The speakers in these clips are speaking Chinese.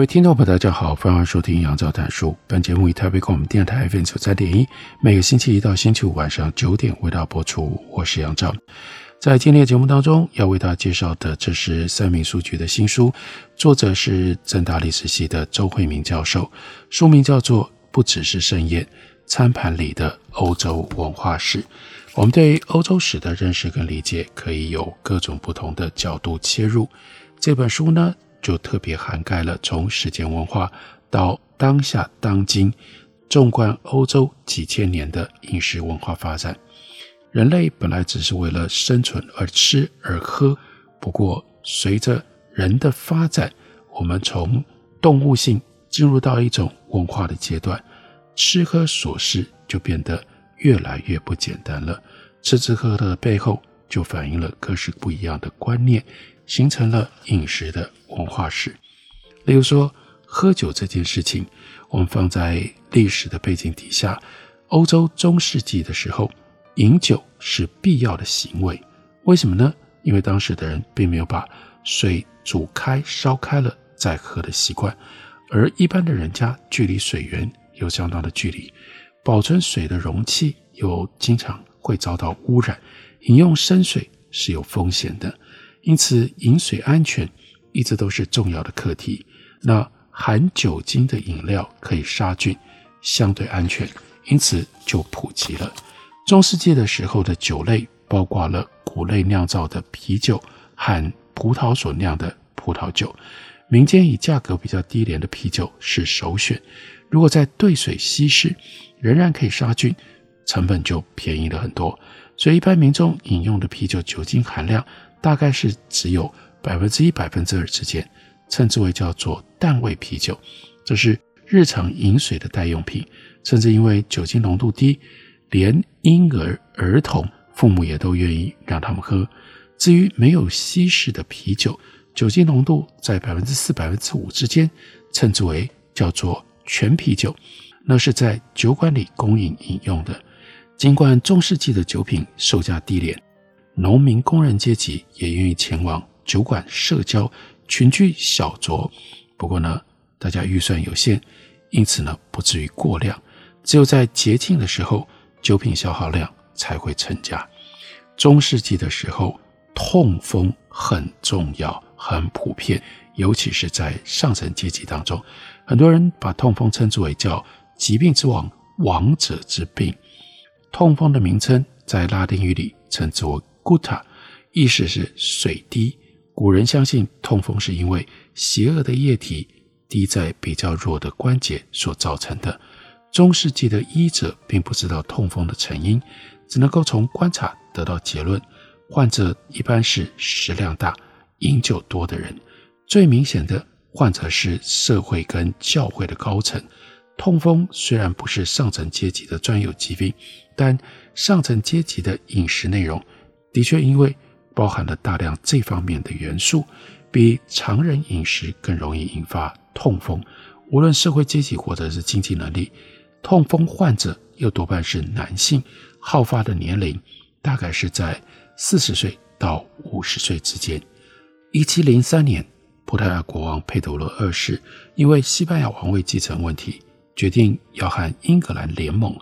各位听众朋友，大家好，欢迎收听杨照谈书。本节目以台北广播电台 FM 九三点一，每个星期一到星期五晚上九点为大家播出。我是杨照，在今天的节目当中要为大家介绍的，这是三民书局的新书，作者是政大历史系的周慧敏教授，书名叫做《不只是盛宴：餐盘里的欧洲文化史》。我们对欧洲史的认识跟理解，可以有各种不同的角度切入。这本书呢，就特别涵盖了从史前文化到当下当今，纵观欧洲几千年的饮食文化发展。人类本来只是为了生存而吃而喝，不过随着人的发展，我们从动物性进入到一种文化的阶段，吃喝琐事就变得越来越不简单了。吃吃喝喝的背后，就反映了各式不一样的观念。形成了饮食的文化史。例如说，喝酒这件事情，我们放在历史的背景底下，欧洲中世纪的时候，饮酒是必要的行为。为什么呢？因为当时的人并没有把水煮开、烧开了再喝的习惯，而一般的人家距离水源有相当的距离，保存水的容器又经常会遭到污染，饮用生水是有风险的。因此，饮水安全一直都是重要的课题。那含酒精的饮料可以杀菌，相对安全，因此就普及了。中世纪的时候的酒类包括了谷类酿造的啤酒和葡萄所酿的葡萄酒。民间以价格比较低廉的啤酒是首选。如果在兑水稀释，仍然可以杀菌，成本就便宜了很多。所以，一般民众饮用的啤酒酒精含量。大概是只有百分之一、百分之二之间，称之为叫做淡味啤酒，这是日常饮水的代用品。甚至因为酒精浓度低，连婴儿、儿童、父母也都愿意让他们喝。至于没有稀释的啤酒，酒精浓度在百分之四、百分之五之间，称之为叫做全啤酒，那是在酒馆里供应饮用的。尽管中世纪的酒品售价低廉。农民、工人阶级也愿意前往酒馆社交、群居小酌。不过呢，大家预算有限，因此呢，不至于过量。只有在节庆的时候，酒品消耗量才会增加。中世纪的时候，痛风很重要、很普遍，尤其是在上层阶级当中，很多人把痛风称之为叫“疾病之王”、“王者之病”。痛风的名称在拉丁语里称之为 Gutta，意思是水滴。古人相信痛风是因为邪恶的液体滴在比较弱的关节所造成的。中世纪的医者并不知道痛风的成因，只能够从观察得到结论：患者一般是食量大、饮酒多的人。最明显的患者是社会跟教会的高层。痛风虽然不是上层阶级的专有疾病，但上层阶级的饮食内容。的确，因为包含了大量这方面的元素，比常人饮食更容易引发痛风。无论社会阶级或者是经济能力，痛风患者又多半是男性，好发的年龄大概是在四十岁到五十岁之间。一七零三年，葡萄牙国王佩德罗二世因为西班牙王位继承问题，决定要和英格兰联盟，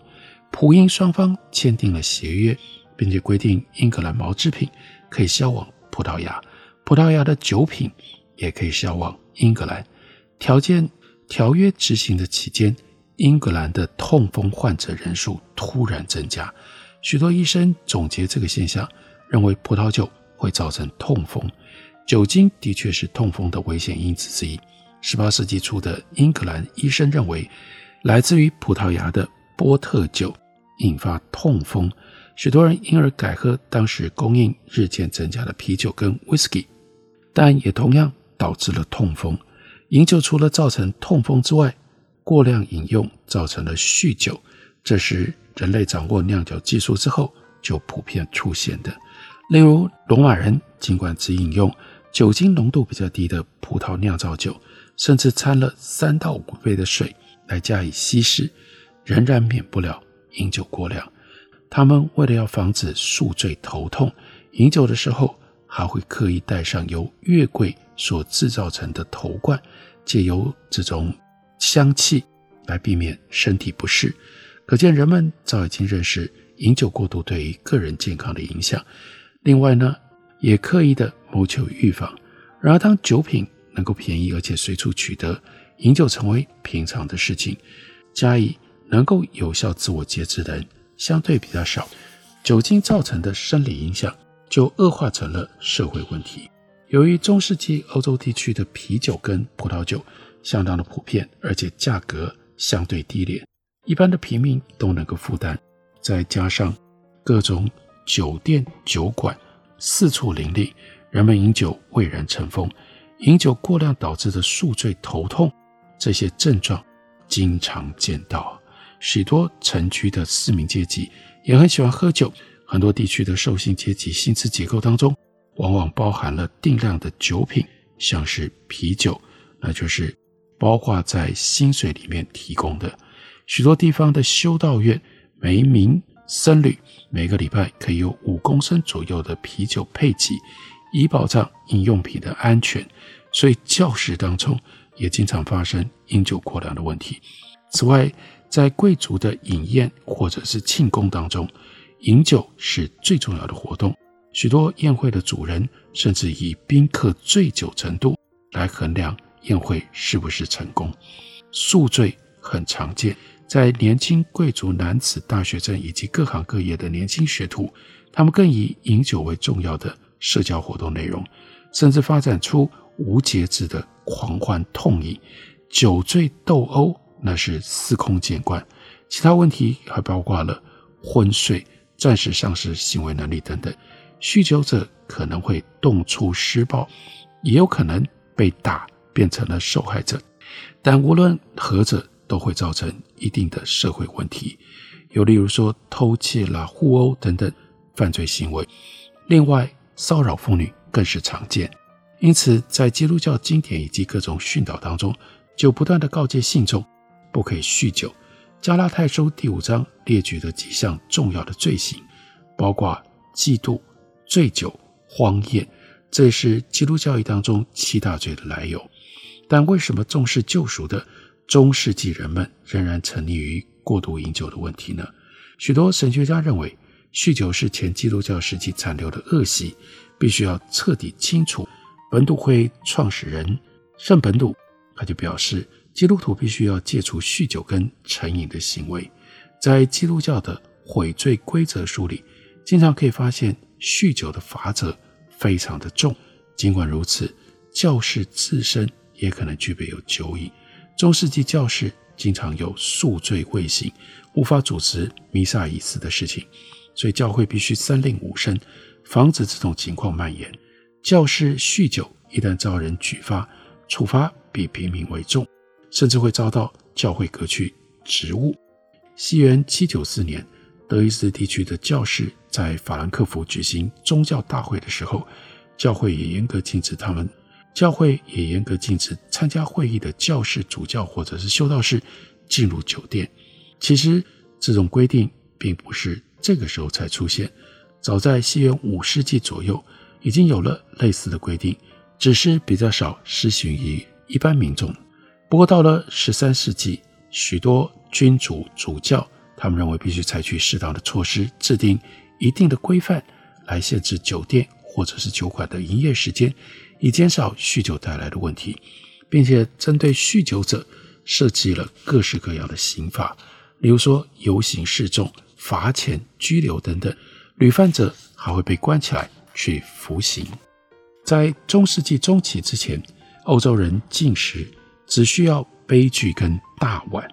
葡英双方签订了协约。并且规定，英格兰毛制品可以销往葡萄牙，葡萄牙的酒品也可以销往英格兰。条件条约执行的期间，英格兰的痛风患者人数突然增加。许多医生总结这个现象，认为葡萄酒会造成痛风。酒精的确是痛风的危险因子之一。十八世纪初的英格兰医生认为，来自于葡萄牙的波特酒引发痛风。许多人因而改喝当时供应日渐增加的啤酒跟 whisky，，但也同样导致了痛风。饮酒除了造成痛风之外，过量饮用造成了酗酒，这是人类掌握酿酒技术之后就普遍出现的。例如，罗马人尽管只饮用酒精浓度比较低的葡萄酿造酒，甚至掺了三到五倍的水来加以稀释，仍然免不了饮酒过量。他们为了要防止宿醉头痛，饮酒的时候还会刻意戴上由月桂所制造成的头冠，借由这种香气来避免身体不适。可见人们早已经认识饮酒过度对于个人健康的影响。另外呢，也刻意的谋求预防。然而，当酒品能够便宜而且随处取得，饮酒成为平常的事情，加以能够有效自我节制的人。相对比较少，酒精造成的生理影响就恶化成了社会问题。由于中世纪欧洲地区的啤酒跟葡萄酒相当的普遍，而且价格相对低廉，一般的平民都能够负担。再加上各种酒店酒馆四处林立，人们饮酒蔚然成风，饮酒过量导致的宿醉头痛这些症状经常见到。许多城区的市民阶级也很喜欢喝酒，很多地区的受薪阶级薪资结构当中，往往包含了定量的酒品，像是啤酒，那就是包括在薪水里面提供的。许多地方的修道院，每一名僧侣每个礼拜可以有五公升左右的啤酒配给，以保障饮用品的安全。所以教士当中也经常发生饮酒过量的问题。此外，在贵族的饮宴或者是庆功当中，饮酒是最重要的活动。许多宴会的主人甚至以宾客醉酒程度来衡量宴会是不是成功。宿醉很常见，在年轻贵族男子、大学生以及各行各业的年轻学徒，他们更以饮酒为重要的社交活动内容，甚至发展出无节制的狂欢痛饮、酒醉斗殴。那是司空见惯，其他问题还包括了昏睡、暂时丧失行为能力等等。酗酒者可能会动粗施暴，也有可能被打变成了受害者。但无论何者，都会造成一定的社会问题，有例如说偷窃啦、互殴等等犯罪行为。另外，骚扰妇女更是常见。因此，在基督教经典以及各种训导当中，就不断地告诫信众。不可以酗酒。加拉太书第五章列举的几项重要的罪行，包括嫉妒、醉酒、荒宴，这也是基督教义当中七大罪的来由。但为什么重视救赎的中世纪人们仍然沉溺于过度饮酒的问题呢？许多神学家认为，酗酒是前基督教时期残留的恶习，必须要彻底清除。本笃会创始人圣本笃他就表示。基督徒必须要戒除酗酒跟成瘾的行为，在基督教的悔罪规则书里，经常可以发现酗酒的罚则非常的重。尽管如此，教士自身也可能具备有酒瘾。中世纪教士经常有宿醉未醒、无法主持弥撒仪式的事情，所以教会必须三令五申，防止这种情况蔓延。教士酗酒一旦遭人举发，处罚比平民为重。甚至会遭到教会革去职务。西元七九四年，德意志地区的教士在法兰克福举行宗教大会的时候，教会也严格禁止他们，教会也严格禁止参加会议的教士、主教或者是修道士进入酒店。其实这种规定并不是这个时候才出现，早在西元五世纪左右已经有了类似的规定，只是比较少施行于一般民众。不过，到了十三世纪，许多君主主教他们认为必须采取适当的措施，制定一定的规范来限制酒店或者是酒馆的营业时间，以减少酗酒带来的问题，并且针对酗酒者设计了各式各样的刑罚，例如说游行示众、罚钱、拘留等等。屡犯者还会被关起来去服刑。在中世纪中期之前，欧洲人进食。只需要杯具跟大碗。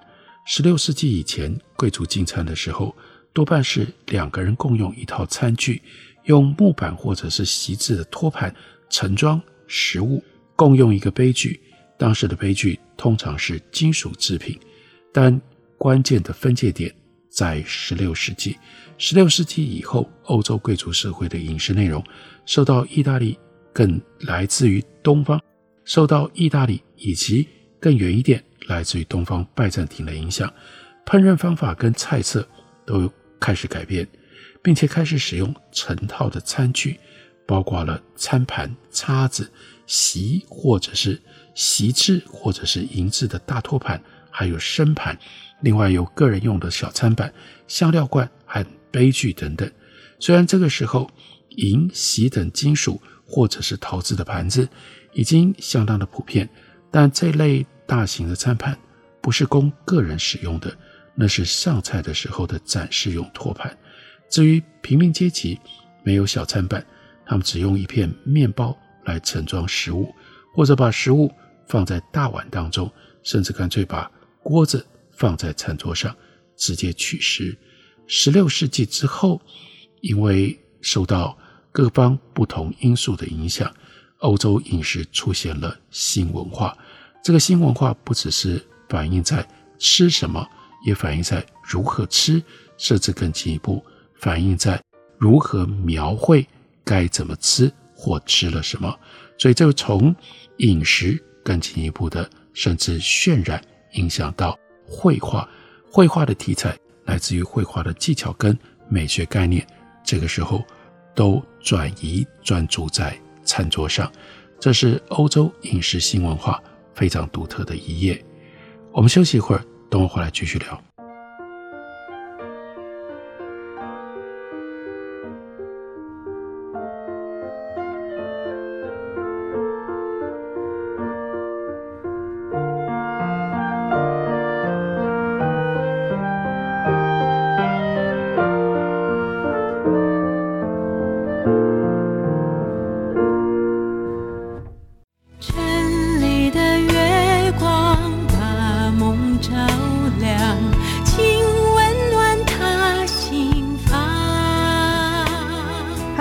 十六世纪以前，贵族进餐的时候，多半是两个人共用一套餐具，用木板或者是席制的托盘盛装食物，共用一个杯具。当时的杯具通常是金属制品，但关键的分界点在十六世纪。十六世纪以后，欧洲贵族社会的饮食内容受到意大利，更来自于东方，受到意大利以及更远一点来自于东方拜占庭的影响，烹饪方法跟菜色都。开始改变，并且开始使用成套的餐具，包括了餐盘、叉子、席或者是席制或者是银制的大托盘，还有深盘。另外有个人用的小餐板、香料罐和杯具等等。虽然这个时候银、锡等金属或者是陶瓷的盘子已经相当的普遍，但这类大型的餐盘不是供个人使用的。那是上菜的时候的展示用托盘。至于平民阶级，没有小餐板，他们只用一片面包来盛装食物，或者把食物放在大碗当中，甚至干脆把锅子放在餐桌上直接取食。十六世纪之后，因为受到各方不同因素的影响，欧洲饮食出现了新文化。这个新文化不只是反映在吃什么。也反映在如何吃，甚至更进一步反映在如何描绘该怎么吃或吃了什么。所以，就从饮食更进一步的，甚至渲染影响到绘画。绘画的题材来自于绘画的技巧跟美学概念，这个时候都转移专注在餐桌上。这是欧洲饮食新文化非常独特的一页。我们休息一会儿。等我回来继续聊。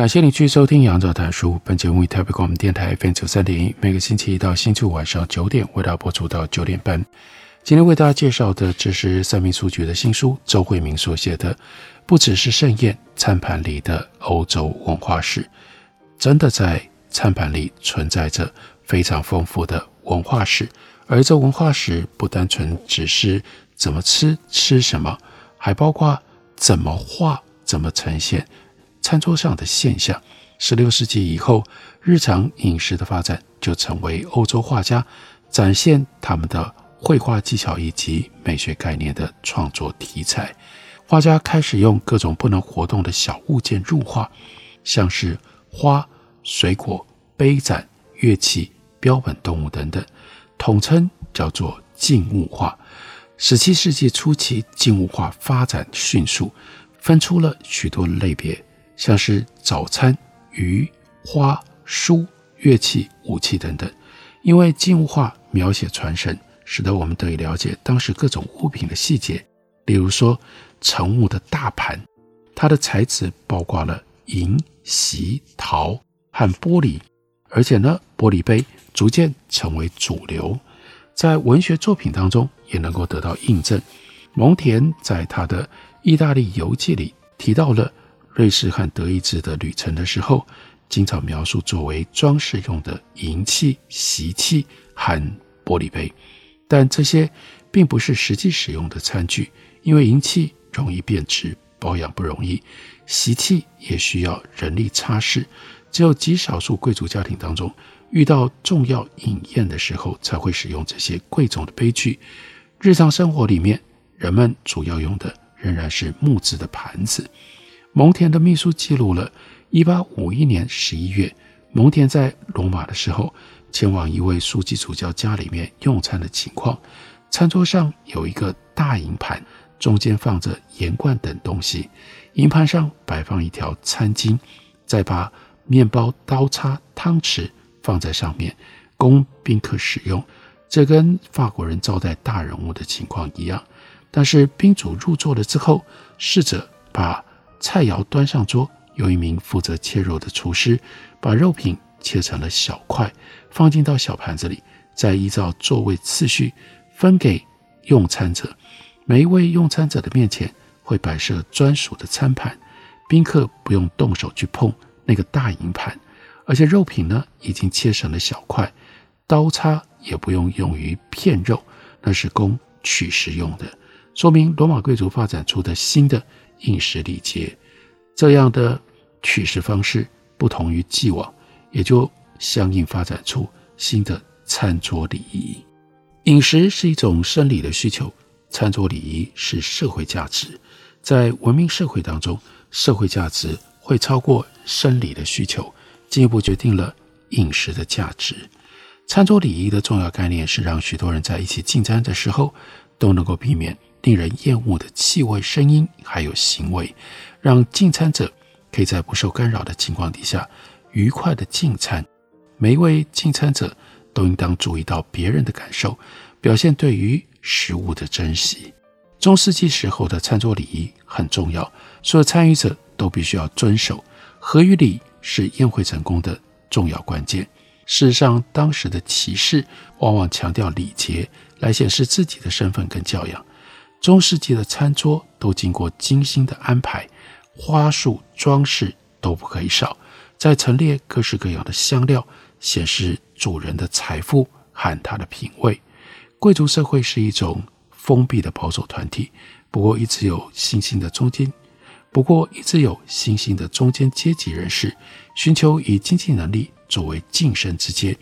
感谢你继续收听《杨照谈书》。本节目以台北广播电台 FM 九三点一，每个星期一到星期五晚上九点为大家播出到九点半。今天为大家介绍的，这是三民书局的新书，周慧敏所写的《不只是盛宴餐盘里的欧洲文化史》。真的在餐盘里存在着非常丰富的文化史，而这文化史不单纯只是怎么吃、吃什么，还包括怎么画、怎么呈现。餐桌上的现象，十六世纪以后，日常饮食的发展就成为欧洲画家展现他们的绘画技巧以及美学概念的创作题材。画家开始用各种不能活动的小物件入画，像是花、水果、杯盏、乐器、标本动物等等，统称叫做静物画。十七世纪初期，静物画发展迅速，分出了许多类别。像是早餐、鱼、花、书、乐器、武器等等，因为静物画描写传神，使得我们得以了解当时各种物品的细节。例如说，盛物的大盘，它的材质包括了银、锡、陶和玻璃，而且呢，玻璃杯逐渐成为主流，在文学作品当中也能够得到印证。蒙田在他的《意大利游记》里提到了瑞士和德意志的旅程的时候，经常描述作为装饰用的银器、锡器和玻璃杯，但这些并不是实际使用的餐具。因为银器容易变质，保养不容易；锡器也需要人力擦拭。只有极少数贵族家庭当中，遇到重要饮宴的时候，才会使用这些贵重的杯具。日常生活里面，人们主要用的仍然是木质的盘子。蒙田的秘书记录了1851年11月，蒙田在罗马的时候，前往一位书记主教家里面用餐的情况。餐桌上有一个大银盘。中间放着盐罐等东西，银盘上摆放一条餐巾，再把面包、刀叉、汤匙放在上面，供宾客使用。这跟法国人招待大人物的情况一样。但是宾主入座了之后，侍者把菜肴端上桌，有一名负责切肉的厨师把肉品切成了小块，放进到小盘子里，再依照座位次序分给用餐者。每一位用餐者的面前会摆设专属的餐盘，宾客不用动手去碰那个大银盘，而且肉品呢已经切成了小块，刀叉也不用用于片肉，那是供取食用的，说明罗马贵族发展出的新的饮食礼节。这样的取食方式不同于既往，也就相应发展出新的餐桌礼仪。饮食是一种生理的需求。餐桌礼仪是社会价值，在文明社会当中，社会价值会超过生理的需求，进一步决定了饮食的价值。餐桌礼仪的重要概念是让许多人在一起进餐的时候都能够避免令人厌恶的气味、声音还有行为，让进餐者可以在不受干扰的情况底下愉快地进餐。每一位进餐者都应当注意到别人的感受，表现对于食物的珍惜，中世纪时候的餐桌礼仪很重要，所有参与者都必须要遵守。合于礼是宴会成功的重要关键。事实上，当时的骑士往往强调礼节来显示自己的身份跟教养。中世纪的餐桌都经过精心的安排，花束装饰都不可以少，再陈列各式各样的香料，显示主人的财富和他的品味。贵族社会是一种封闭的保守团体，不过一直有新兴的中间，不过一直有新兴的中间阶级人士，寻求以经济能力作为晋升之阶，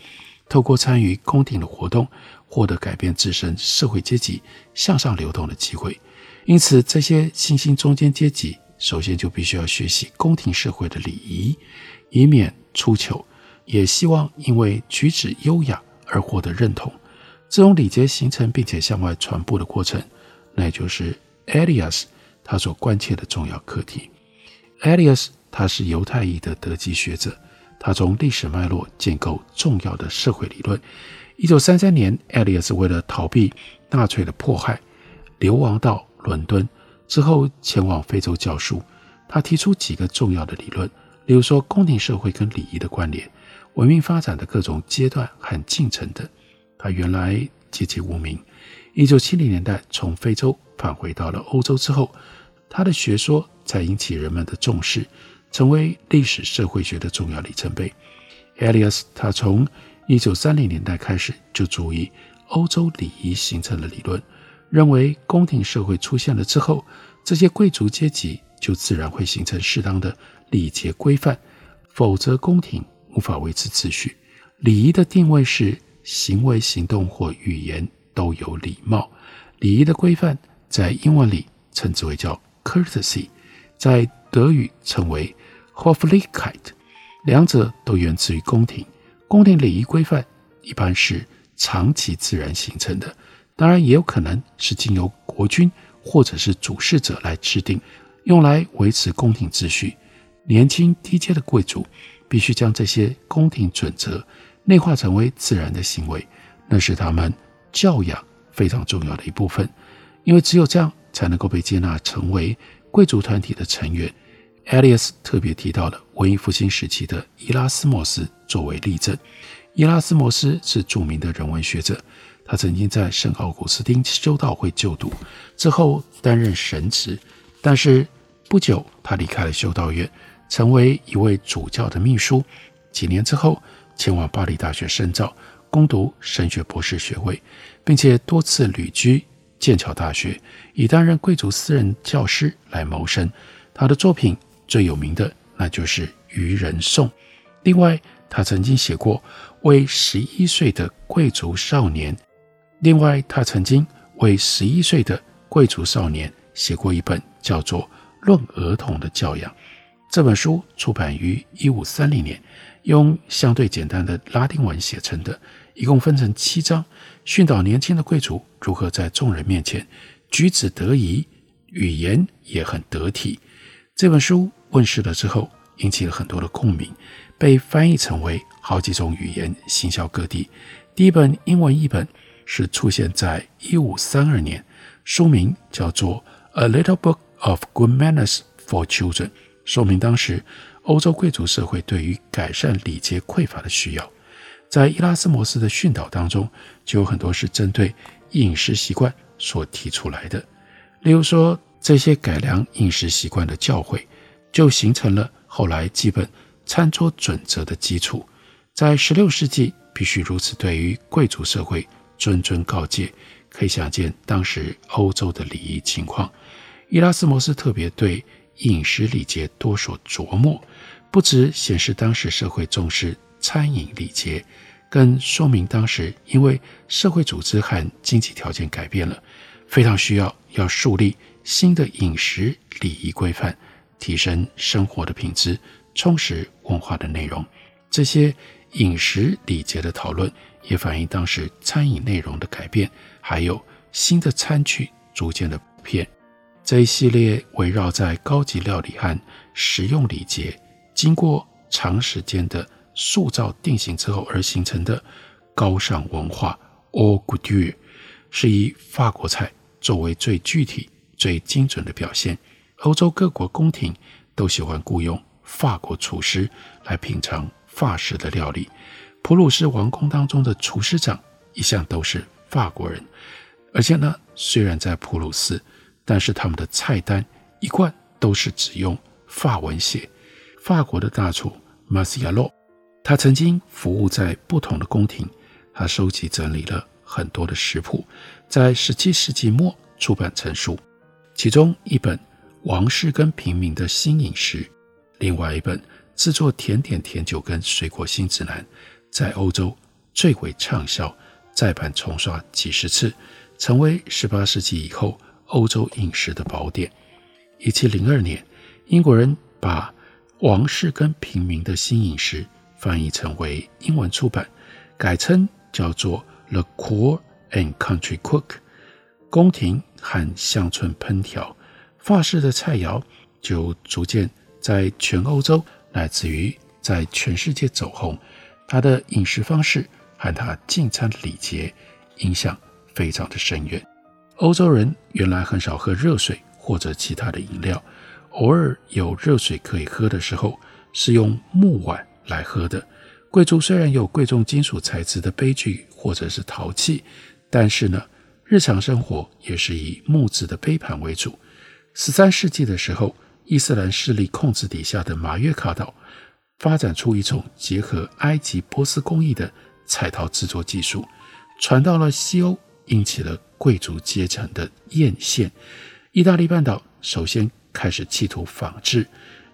透过参与宫廷的活动，获得改变自身社会阶级向上流动的机会。因此，这些新兴中间阶级首先就必须要学习宫廷社会的礼仪，以免出糗，也希望因为举止优雅而获得认同。这种礼节形成并且向外传播的过程，那也就是 Elias 他所关切的重要课题。Elias 他是犹太裔的德籍学者，他从历史脉络建构重要的社会理论。一九三三年，Elias 为了逃避纳粹的迫害，流亡到伦敦，之后前往非洲教书。他提出几个重要的理论，例如说宫廷社会跟礼仪的关联、文明发展的各种阶段和进程等。他原来籍籍无名，一九七零年代从非洲返回到了欧洲之后，他的学说才引起人们的重视，成为历史社会学的重要里程碑。Elias 他从一九三零年代开始就注意欧洲礼仪形成的理论，认为宫廷社会出现了之后，这些贵族阶级就自然会形成适当的礼节规范，否则宫廷无法维持秩序。礼仪的定位是。行为、行动或语言都有礼貌。礼仪的规范在英文里称之为叫 courtesy，在德语称为 Hoflichkeit，两者都源自于宫廷。宫廷礼仪规范一般是长期自然形成的，当然也有可能是经由国君或者是主事者来制定，用来维持宫廷秩序。年轻低阶的贵族必须将这些宫廷准则。内化成为自然的行为，那是他们教养非常重要的一部分，因为只有这样才能够被接纳成为贵族团体的成员。艾利斯特别提到了文艺复兴时期的伊拉斯谟斯作为例证。伊拉斯谟斯是著名的人文学者，他曾经在圣奥古斯丁修道会就读，之后担任神职，但是不久他离开了修道院，成为一位主教的秘书。几年之后，前往巴黎大学深造，攻读神学博士学位，并且多次旅居剑桥大学，以担任贵族私人教师来谋生。他的作品。最有名的那就是《渔人颂》。另外，他曾经写过为十一岁的贵族少年。另外，他曾经为十一岁的贵族少年写过一本叫做《论儿童的教养》。这本书出版于一五三零年，用相对简单的拉丁文写成的，一共分成七章，训导年轻的贵族如何在众人面前举止得宜，语言也很得体。这本书。问世了之后，引起了很多的共鸣，被翻译成为好几种语言，行销各地。第一本英文译本是出现在一五三二年，书名叫做《A Little Book of Good Manners for Children》，说明当时欧洲贵族社会对于改善礼节匮乏的需要。在伊拉斯谟斯的训导当中，就有很多是针对饮食习惯所提出来的，例如说这些改良饮食习惯的教诲。就形成了后来基本餐桌准则的基础。在十六世纪，必须如此对于贵族社会谆谆告诫，可以想见当时欧洲的礼仪情况。伊拉斯谟斯特别对饮食礼节多所琢磨，不只显示当时社会重视餐饮礼节，更说明当时因为社会组织和经济条件改变了，非常需要要树立新的饮食礼仪规范。提升生活的品质，充实文化的内容。这些饮食礼节的讨论，也反映当时餐饮内容的改变，还有新的餐具逐渐的普遍。这一系列围绕在高级料理和食用礼节，经过长时间的塑造定型之后而形成的高尚文化 haute couture，是以法国菜作为最具体、最精准的表现。欧洲各国宫廷都喜欢雇佣法国厨师来品尝法式的料理。普鲁士王宫当中的厨师长一向都是法国人，而且呢，虽然在普鲁士，但是他们的菜单一贯都是只用法文写。法国的大厨马西亚洛，他曾经服务在不同的宫廷，他收集整理了很多的食谱，在十七世纪末出版成书，其中一本。王室跟平民的新饮食，另外一本制作甜点、甜酒跟水果新指南，在欧洲最为畅销，再版重刷几十次，成为十八世纪以后欧洲饮食的宝典。一七零二年，英国人把王室跟平民的新饮食翻译成为英文出版，改称叫做《The Court and Country Cook》，宫廷和乡村烹调。法式的菜肴就逐渐在全欧洲，乃至于在全世界走红。他的饮食方式和他进餐礼节影响非常的深远。欧洲人原来很少喝热水或者其他的饮料，偶尔有热水可以喝的时候，是用木碗来喝的。贵族虽然有贵重金属材质的杯具或者是陶器，但是呢，日常生活也是以木质的杯盘为主。十三世纪的时候，伊斯兰势力控制底下的马约卡岛发展出一种结合埃及、波斯工艺的彩陶制作技术，传到了西欧，引起了贵族阶层的艳羡。意大利半岛首先开始企图仿制。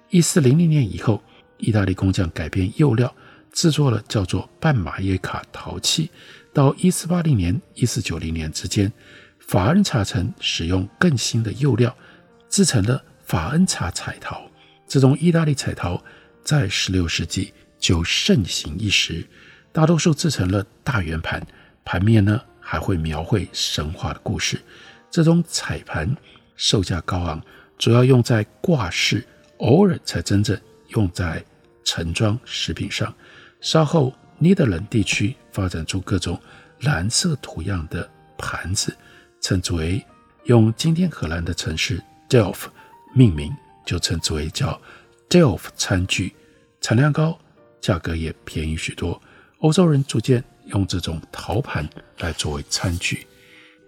一四零零年以后，意大利工匠改变釉料，制作了叫做半马耶卡陶器。到一四八零年、一四九零年之间，法恩查城使用更新的釉料。制成了法恩查彩陶，这种意大利彩陶在十六世纪就盛行一时。大多数制成了大圆盘，盘面呢还会描绘神话的故事。这种彩盘售价高昂，主要用在挂饰，偶尔才真正用在盛装食品上。稍后尼德兰地区发展出各种蓝色图样的盘子，称之为用今天荷兰的城市 Delft 命名，就称之为叫 Delft 餐具，产量高，价格也便宜许多。欧洲人逐渐用这种陶盘来作为餐具，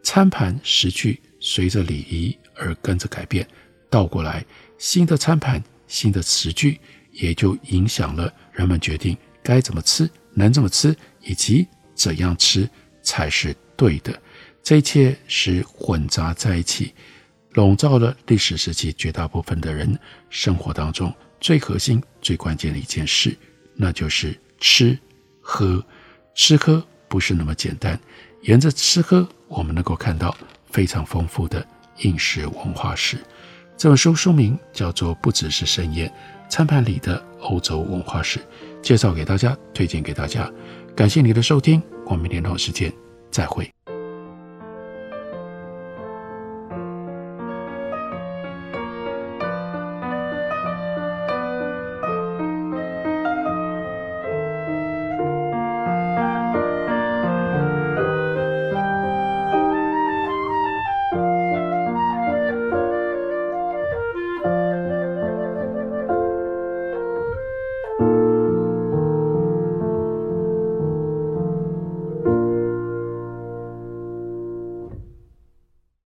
餐盘食具随着礼仪而跟着改变，倒过来，新的餐盘、新的食具也就影响了人们决定该怎么吃。能怎么吃，以及怎样吃才是对的，这一切是混杂在一起，笼罩了历史时期绝大部分的人生活当中最核心、最关键的一件事，那就是吃喝。吃喝不是那么简单，沿着吃喝，我们能够看到非常丰富的饮食文化史。这本书书名叫做《不只是盛宴，餐盘里的欧洲文化史》。介绍给大家，推荐给大家，感谢你的收听，我们明天同时间再会。